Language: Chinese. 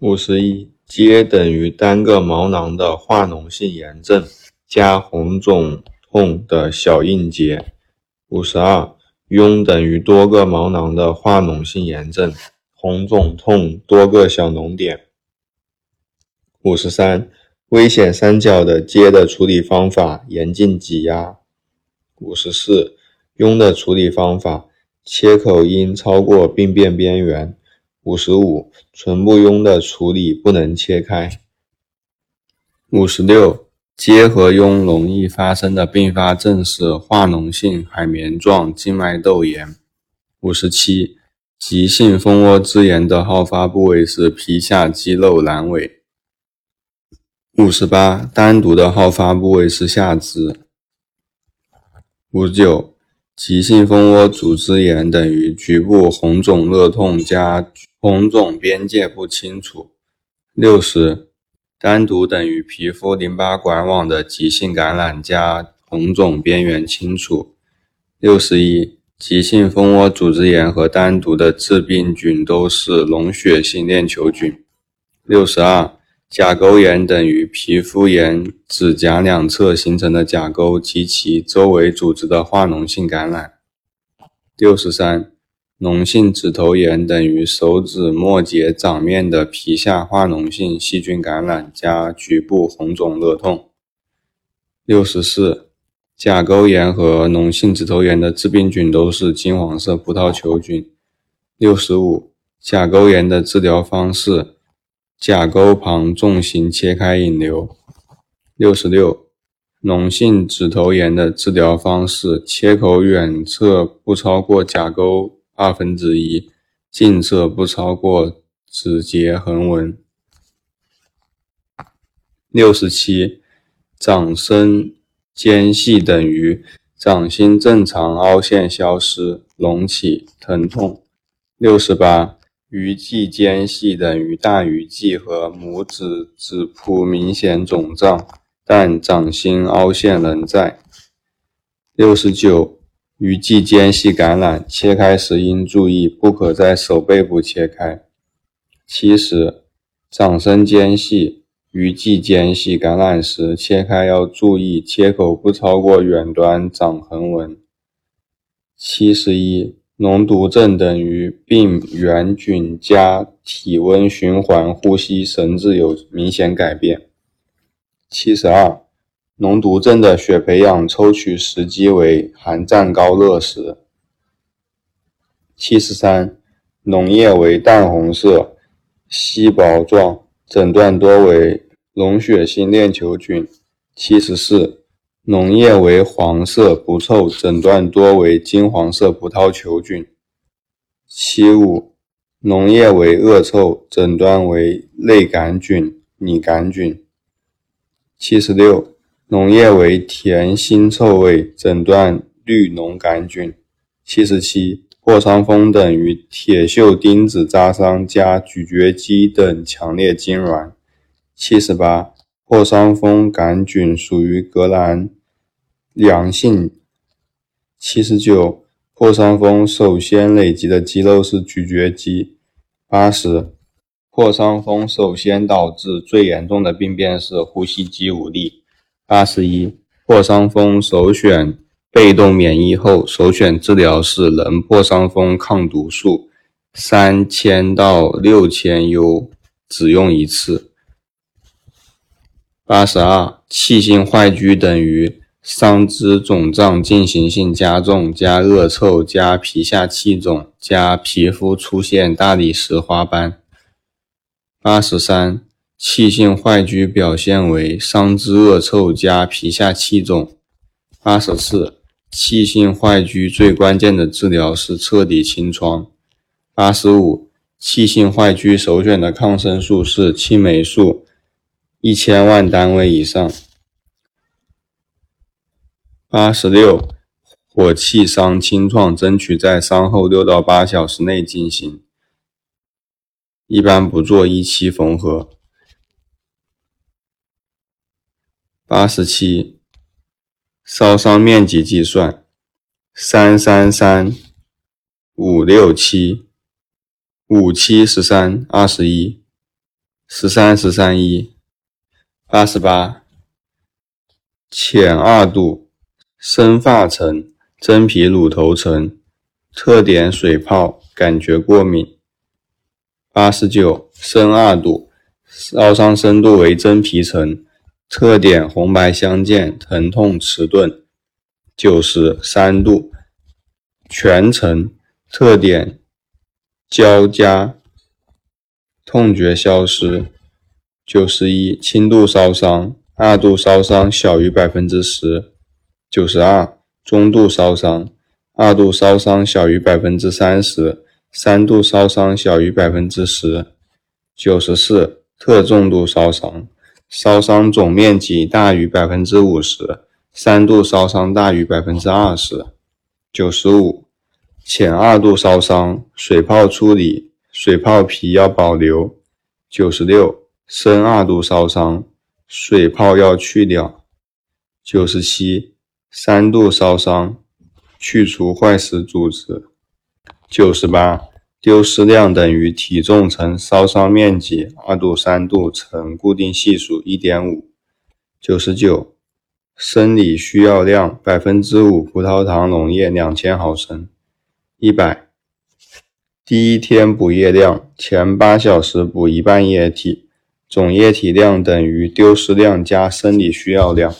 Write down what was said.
五十一，疖等于单个毛囊的化脓性炎症加红肿痛的小硬结。五十二，痈等于多个毛囊的化脓性炎症，红肿痛多个小脓点。五十三，危险三角的疖的处理方法：严禁挤压。五十四，痈的处理方法：切口应超过病变边缘。五十五，唇部痈的处理不能切开。五十六，结和痈容易发生的并发症是化脓性海绵状静脉窦炎。五十七，急性蜂窝织炎的好发部位是皮下肌肉阑尾。五十八，单独的好发部位是下肢。五十九，急性蜂窝组织炎等于局部红肿热痛加红肿边界不清楚。六十，单独等于皮肤淋巴管网的急性感染加红肿边缘清楚。六十一，急性蜂窝组织炎和单独的致病菌都是溶血性链球菌。六十二。甲沟炎等于皮肤炎指甲两侧形成的甲沟及其周围组织的化脓性感染。六十三，脓性指头炎等于手指末节掌面的皮下化脓性细菌感染加局部红肿热痛。六十四，甲沟炎和脓性指头炎的致病菌都是金黄色葡萄球菌。六十五，甲沟炎的治疗方式。甲沟旁纵行切开引流。六十六，脓性指头炎的治疗方式：切口远侧不超过甲沟二分之一，近侧不超过指节横纹。六十七，掌声间隙等于掌心正常凹陷消失，隆起，疼痛。六十八。鱼际间隙等于大鱼际和拇指指蹼明显肿胀，但掌心凹陷仍在。六十九，鱼际间隙感染，切开时应注意，不可在手背部切开。七十，掌声间隙、鱼际间隙感染时切开要注意，切口不超过远端掌横纹。七十一。脓毒症等于病原菌加体温循环呼吸神志有明显改变。七十二，脓毒症的血培养抽取时机为寒战高热时。七十三，脓液为淡红色，稀薄状，诊断多为溶血性链球菌。七十四。脓液为黄色，不臭，诊断多为金黄色葡萄球菌。七五，脓液为恶臭，诊断为类杆菌、拟杆菌。七十六，脓液为甜腥臭味，诊断绿脓杆菌。七十七，破伤风等于铁锈钉子扎伤加咀嚼肌等强烈痉挛。七十八，破伤风杆菌属于革兰。良性七十九，破伤风首先累积的肌肉是咀嚼肌。八十，破伤风首先导致最严重的病变是呼吸肌无力。八十一，破伤风首选被动免疫后，首选治疗是人破伤风抗毒素，三千到六千 U，只用一次。八十二，气性坏疽等于。伤肢肿胀进行性加重加恶臭加皮下气肿加皮肤出现大理石花斑。八十三，气性坏疽表现为伤肢恶臭加皮下气肿。八十四，气性坏疽最关键的治疗是彻底清创。八十五，气性坏疽首选的抗生素是青霉素，一千万单位以上。八十六，火气伤清创争取在伤后六到八小时内进行，一般不做一期缝合。八十七，烧伤面积计算，三三三五六七，五七十三二十一。十三十三一，八十八，浅二度，生发沉，真皮乳头沉，特点水泡，感觉过敏。八十九，深二度，烧伤深度为真皮层，特点红白相间，疼痛迟钝。九十三度，全程，特点交加。痛觉消失。九十一，轻度烧伤，二度烧伤小于百分之十。九十二，中度烧伤，二度烧伤小于百分之三十，三度烧伤小于百分之十。九十四，特重度烧伤，烧伤总面积大于百分之五十，三度烧伤大于百分之二十。九十五，浅二度烧伤，水泡处理。水泡皮要保留。九十六，深二度烧伤，水泡要去掉。九十七，三度烧伤，去除坏死组织。九十八，丢失量等于体重乘烧伤面积，二度、三度乘固定系数一点五。九十九，生理需要量百分之五葡萄糖溶液两千毫升。一百。第一天补液量，前八小时补一半液体，总液体量等于丢失量加生理需要量。